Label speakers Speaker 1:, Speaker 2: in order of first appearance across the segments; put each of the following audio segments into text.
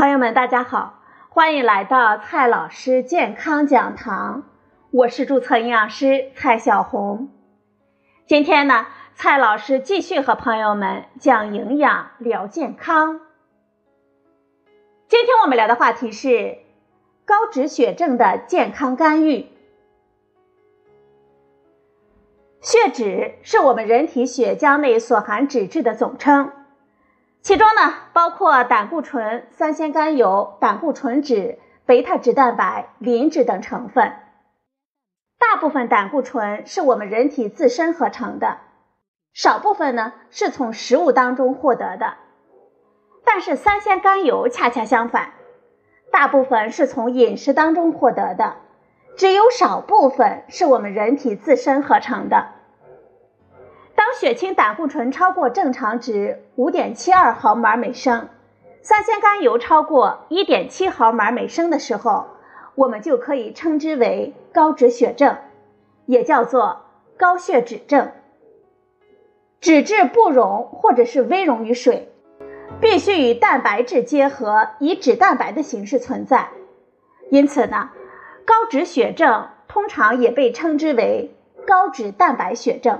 Speaker 1: 朋友们，大家好，欢迎来到蔡老师健康讲堂，我是注册营养师蔡小红。今天呢，蔡老师继续和朋友们讲营养聊健康。今天我们聊的话题是高脂血症的健康干预。血脂是我们人体血浆内所含脂质的总称。其中呢，包括胆固醇、三酰甘油、胆固醇酯、贝塔脂蛋白、磷脂等成分。大部分胆固醇是我们人体自身合成的，少部分呢是从食物当中获得的。但是三酰甘油恰恰相反，大部分是从饮食当中获得的，只有少部分是我们人体自身合成的。当血清胆固醇超过正常值五点七二毫摩尔每升，三酰甘油超过一点七毫摩尔每升的时候，我们就可以称之为高脂血症，也叫做高血脂症。脂质不溶或者是微溶于水，必须与蛋白质结合，以脂蛋白的形式存在。因此呢，高脂血症通常也被称之为高脂蛋白血症。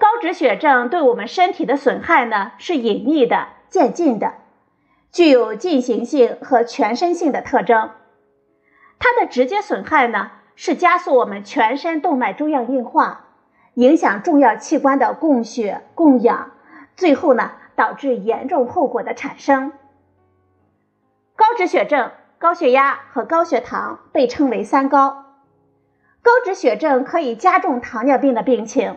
Speaker 1: 高脂血症对我们身体的损害呢是隐匿的、渐进的，具有进行性和全身性的特征。它的直接损害呢是加速我们全身动脉粥样硬化，影响重要器官的供血供氧，最后呢导致严重后果的产生。高脂血症、高血压和高血糖被称为“三高”。高脂血症可以加重糖尿病的病情。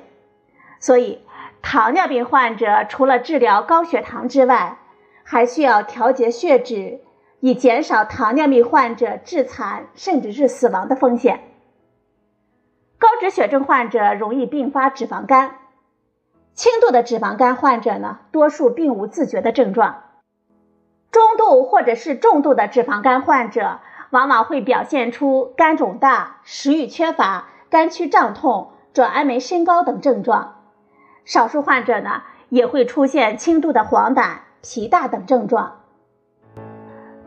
Speaker 1: 所以，糖尿病患者除了治疗高血糖之外，还需要调节血脂，以减少糖尿病患者致残甚至是死亡的风险。高脂血症患者容易并发脂肪肝，轻度的脂肪肝患者呢，多数并无自觉的症状；中度或者是重度的脂肪肝患者，往往会表现出肝肿大、食欲缺乏、肝区胀痛、转氨酶升高等症状。少数患者呢也会出现轻度的黄疸、脾大等症状。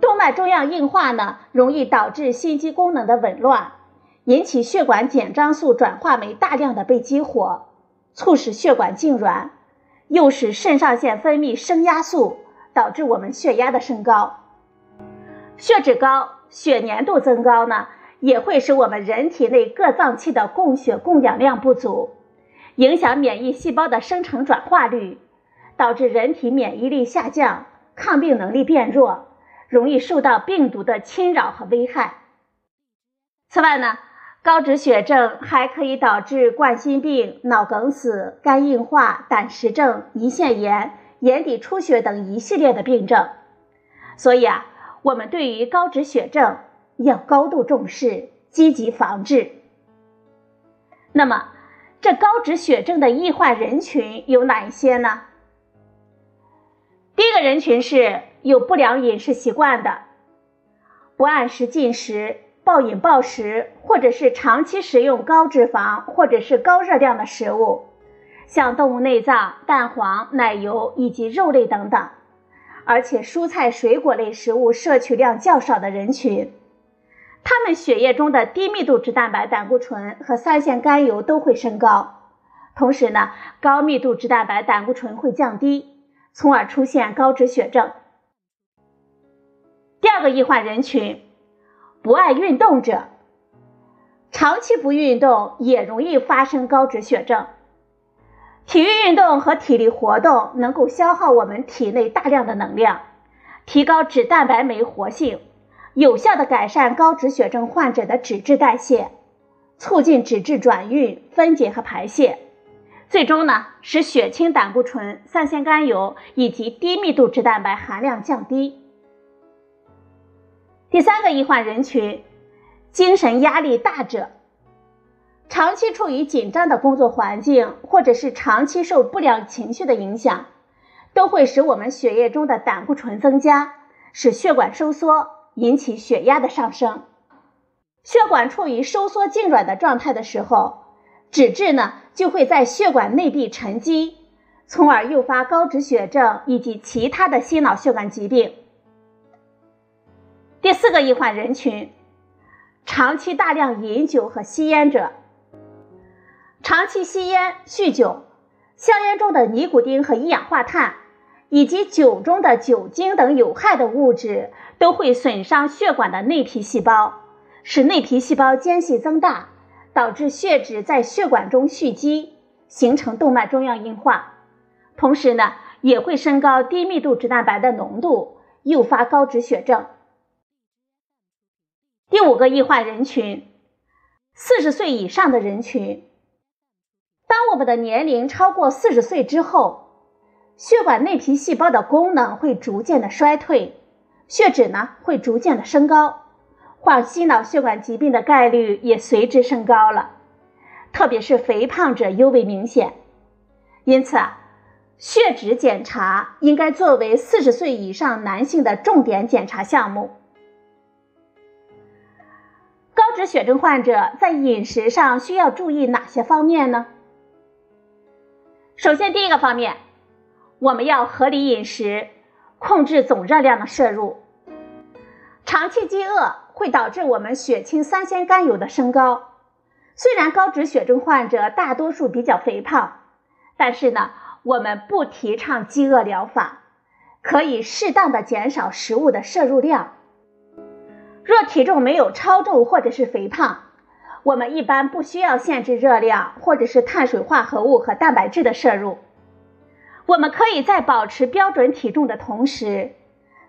Speaker 1: 动脉粥样硬化呢，容易导致心肌功能的紊乱，引起血管紧张素转化酶大量的被激活，促使血管痉挛，诱使肾上腺分泌升压素，导致我们血压的升高。血脂高、血粘度增高呢，也会使我们人体内各脏器的供血供氧量不足。影响免疫细胞的生成转化率，导致人体免疫力下降，抗病能力变弱，容易受到病毒的侵扰和危害。此外呢，高脂血症还可以导致冠心病、脑梗死、肝硬化、胆石症、胰腺炎、眼底出血等一系列的病症。所以啊，我们对于高脂血症要高度重视，积极防治。那么，这高脂血症的易患人群有哪一些呢？第一个人群是有不良饮食习惯的，不按时进食、暴饮暴食，或者是长期食用高脂肪或者是高热量的食物，像动物内脏、蛋黄、奶油以及肉类等等，而且蔬菜水果类食物摄取量较少的人群。他们血液中的低密度脂蛋白胆固醇和三酰甘油都会升高，同时呢，高密度脂蛋白胆固醇会降低，从而出现高脂血症。第二个易患人群，不爱运动者，长期不运动也容易发生高脂血症。体育运动和体力活动能够消耗我们体内大量的能量，提高脂蛋白酶活性。有效的改善高脂血症患者的脂质代谢，促进脂质转运、分解和排泄，最终呢使血清胆固醇、三酰甘油以及低密度脂蛋白含量降低。第三个易患人群，精神压力大者，长期处于紧张的工作环境，或者是长期受不良情绪的影响，都会使我们血液中的胆固醇增加，使血管收缩。引起血压的上升，血管处于收缩痉挛的状态的时候，脂质呢就会在血管内壁沉积，从而诱发高脂血症以及其他的心脑血管疾病。第四个易患人群，长期大量饮酒和吸烟者。长期吸烟、酗酒，香烟中的尼古丁和一氧化碳，以及酒中的酒精等有害的物质，都会损伤血管的内皮细胞，使内皮细胞间隙增大，导致血脂在血管中蓄积，形成动脉粥样硬化。同时呢，也会升高低密度脂蛋白的浓度，诱发高脂血症。第五个易患人群，四十岁以上的人群。当我们的年龄超过四十岁之后，血管内皮细胞的功能会逐渐的衰退，血脂呢会逐渐的升高，患心脑血管疾病的概率也随之升高了，特别是肥胖者尤为明显。因此，血脂检查应该作为四十岁以上男性的重点检查项目。高脂血症患者在饮食上需要注意哪些方面呢？首先，第一个方面，我们要合理饮食，控制总热量的摄入。长期饥饿会导致我们血清三酰甘油的升高。虽然高脂血症患者大多数比较肥胖，但是呢，我们不提倡饥饿疗法，可以适当的减少食物的摄入量。若体重没有超重或者是肥胖。我们一般不需要限制热量或者是碳水化合物和蛋白质的摄入。我们可以在保持标准体重的同时，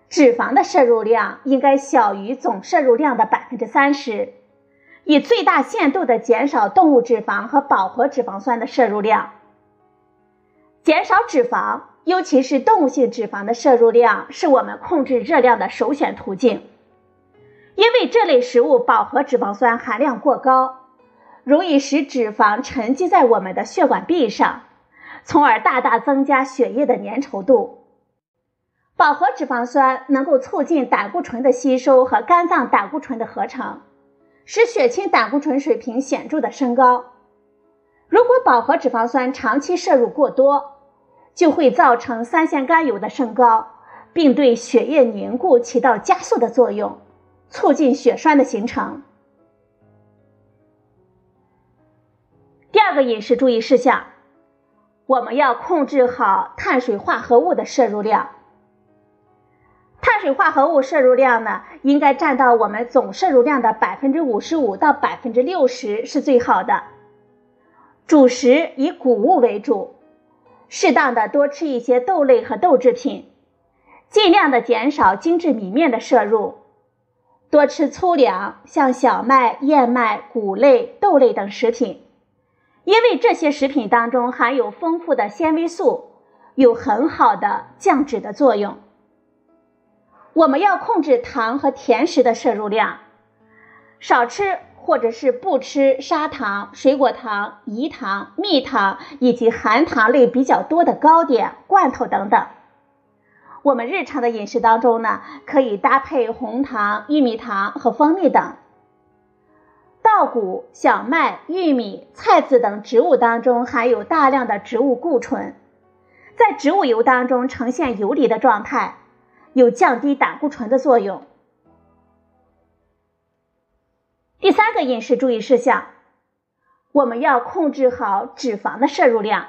Speaker 1: 脂肪的摄入量应该小于总摄入量的百分之三十，以最大限度的减少动物脂肪和饱和脂肪酸的摄入量。减少脂肪，尤其是动物性脂肪的摄入量，是我们控制热量的首选途径。因为这类食物饱和脂肪酸含量过高，容易使脂肪沉积在我们的血管壁上，从而大大增加血液的粘稠度。饱和脂肪酸能够促进胆固醇的吸收和肝脏胆固醇的合成，使血清胆固醇水平显著的升高。如果饱和脂肪酸长期摄入过多，就会造成三酰甘油的升高，并对血液凝固起到加速的作用。促进血栓的形成。第二个饮食注意事项，我们要控制好碳水化合物的摄入量。碳水化合物摄入量呢，应该占到我们总摄入量的百分之五十五到百分之六十是最好的。主食以谷物为主，适当的多吃一些豆类和豆制品，尽量的减少精制米面的摄入。多吃粗粮，像小麦、燕麦、谷类、豆类等食品，因为这些食品当中含有丰富的纤维素，有很好的降脂的作用。我们要控制糖和甜食的摄入量，少吃或者是不吃砂糖、水果糖、饴糖、蜜糖以及含糖类比较多的糕点、罐头等等。我们日常的饮食当中呢，可以搭配红糖、玉米糖和蜂蜜等。稻谷、小麦、玉米、菜籽等植物当中含有大量的植物固醇，在植物油当中呈现游离的状态，有降低胆固醇的作用。第三个饮食注意事项，我们要控制好脂肪的摄入量。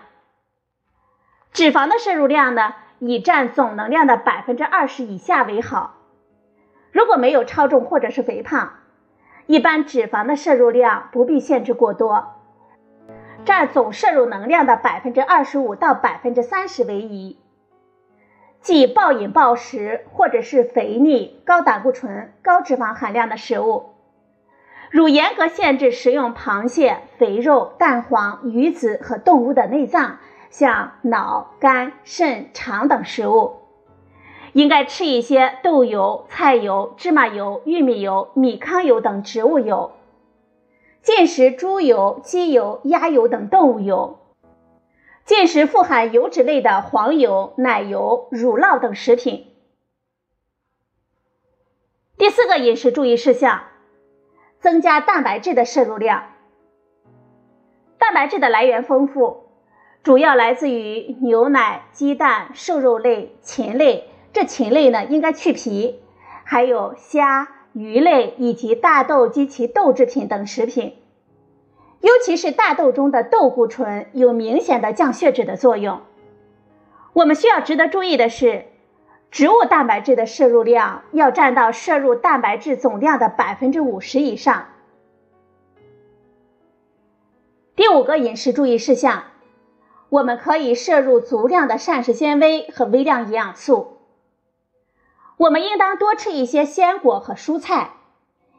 Speaker 1: 脂肪的摄入量呢？以占总能量的百分之二十以下为好。如果没有超重或者是肥胖，一般脂肪的摄入量不必限制过多，占总摄入能量的百分之二十五到百分之三十为宜。忌暴饮暴食或者是肥腻、高胆固醇、高脂肪含量的食物，如严格限制食用螃蟹、肥肉、蛋黄、鱼子和动物的内脏。像脑、肝、肾、肠等食物，应该吃一些豆油、菜油、芝麻油、玉米油、米糠油等植物油，禁食猪油、鸡油、鸭油等动物油，禁食富含油脂类的黄油、奶油、乳酪等食品。第四个饮食注意事项，增加蛋白质的摄入量。蛋白质的来源丰富。主要来自于牛奶、鸡蛋、瘦肉类、禽类。这禽类呢，应该去皮。还有虾、鱼类以及大豆及其豆制品等食品。尤其是大豆中的豆固醇有明显的降血脂的作用。我们需要值得注意的是，植物蛋白质的摄入量要占到摄入蛋白质总量的百分之五十以上。第五个饮食注意事项，我们可以摄入足量的膳食纤维和微量营养素。我们应当多吃一些鲜果和蔬菜，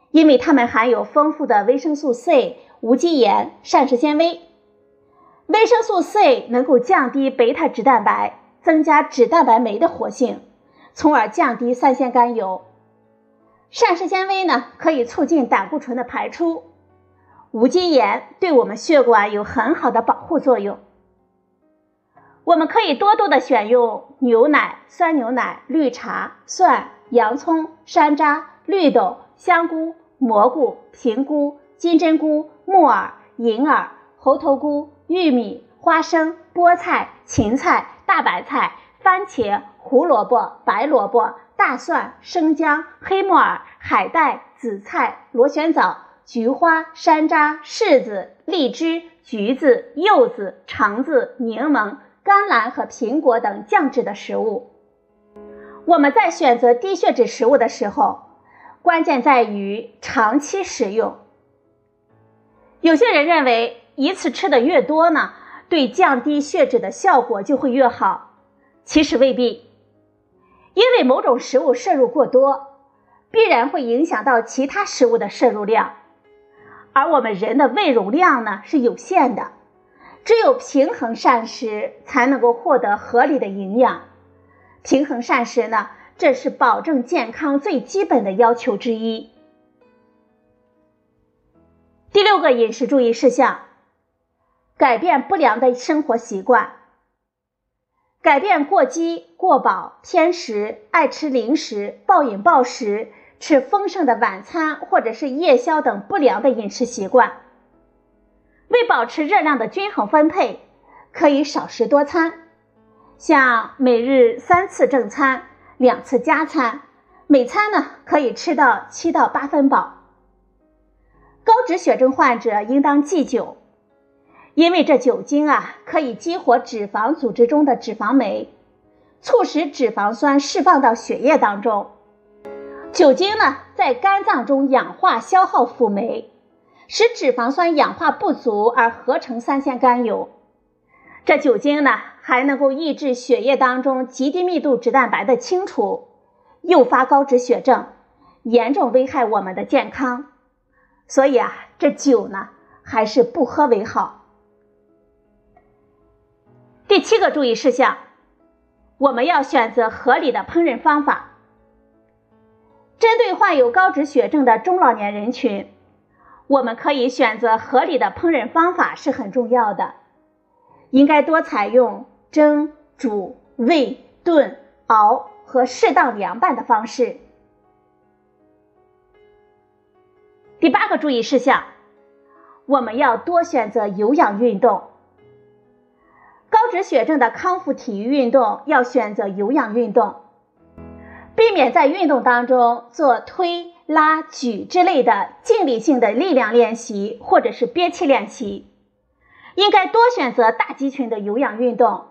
Speaker 1: 因为它们含有丰富的维生素 C。无机盐、膳食纤维、维生素 C 能够降低贝塔脂蛋白，增加脂蛋白酶的活性，从而降低三酰甘油。膳食纤维呢，可以促进胆固醇的排出。无机盐对我们血管有很好的保护作用。我们可以多多的选用牛奶、酸牛奶、绿茶、蒜、洋葱、山楂、绿豆、香菇、蘑菇、平菇、金针菇。木耳、银耳、猴头菇、玉米、花生、菠菜、芹菜、大白菜、番茄、胡萝卜、白萝卜、大蒜、生姜、黑木耳、海带、紫菜、螺旋藻、菊花、山楂、柿子、荔枝、橘子、柚子、橙子、柠檬、甘蓝和苹果等降脂的食物。我们在选择低血脂食物的时候，关键在于长期食用。有些人认为一次吃的越多呢，对降低血脂的效果就会越好，其实未必，因为某种食物摄入过多，必然会影响到其他食物的摄入量，而我们人的胃容量呢是有限的，只有平衡膳食才能够获得合理的营养。平衡膳食呢，这是保证健康最基本的要求之一。第六个饮食注意事项：改变不良的生活习惯，改变过饥、过饱、偏食、爱吃零食、暴饮暴食、吃丰盛的晚餐或者是夜宵等不良的饮食习惯。为保持热量的均衡分配，可以少食多餐，像每日三次正餐，两次加餐，每餐呢可以吃到七到八分饱。高脂血症患者应当忌酒，因为这酒精啊可以激活脂肪组织中的脂肪酶，促使脂肪酸释放到血液当中。酒精呢在肝脏中氧化消耗辅酶，使脂肪酸氧化不足而合成三酰甘油。这酒精呢还能够抑制血液当中极低密度脂蛋白的清除，诱发高脂血症，严重危害我们的健康。所以啊，这酒呢还是不喝为好。第七个注意事项，我们要选择合理的烹饪方法。针对患有高脂血症的中老年人群，我们可以选择合理的烹饪方法是很重要的，应该多采用蒸、煮、煨、炖、熬和适当凉拌的方式。第八个注意事项，我们要多选择有氧运动。高脂血症的康复体育运动要选择有氧运动，避免在运动当中做推拉举之类的静力性的力量练习或者是憋气练习。应该多选择大肌群的有氧运动，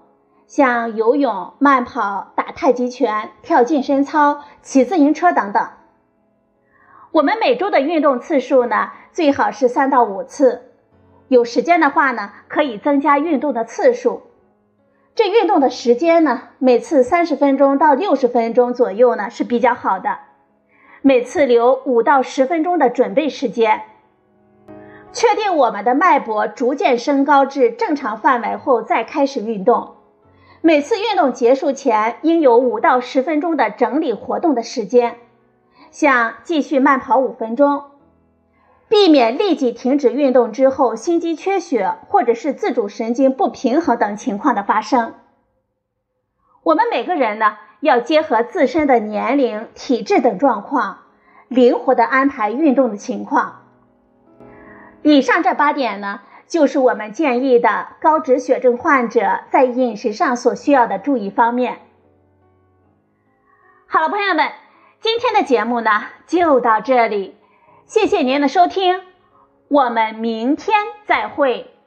Speaker 1: 像游泳、慢跑、打太极拳、跳健身操、骑自行车等等。我们每周的运动次数呢，最好是三到五次。有时间的话呢，可以增加运动的次数。这运动的时间呢，每次三十分钟到六十分钟左右呢是比较好的。每次留五到十分钟的准备时间。确定我们的脉搏逐渐升高至正常范围后再开始运动。每次运动结束前应有五到十分钟的整理活动的时间。像继续慢跑五分钟，避免立即停止运动之后心肌缺血或者是自主神经不平衡等情况的发生。我们每个人呢，要结合自身的年龄、体质等状况，灵活的安排运动的情况。以上这八点呢，就是我们建议的高脂血症患者在饮食上所需要的注意方面。好了，朋友们。今天的节目呢就到这里，谢谢您的收听，我们明天再会。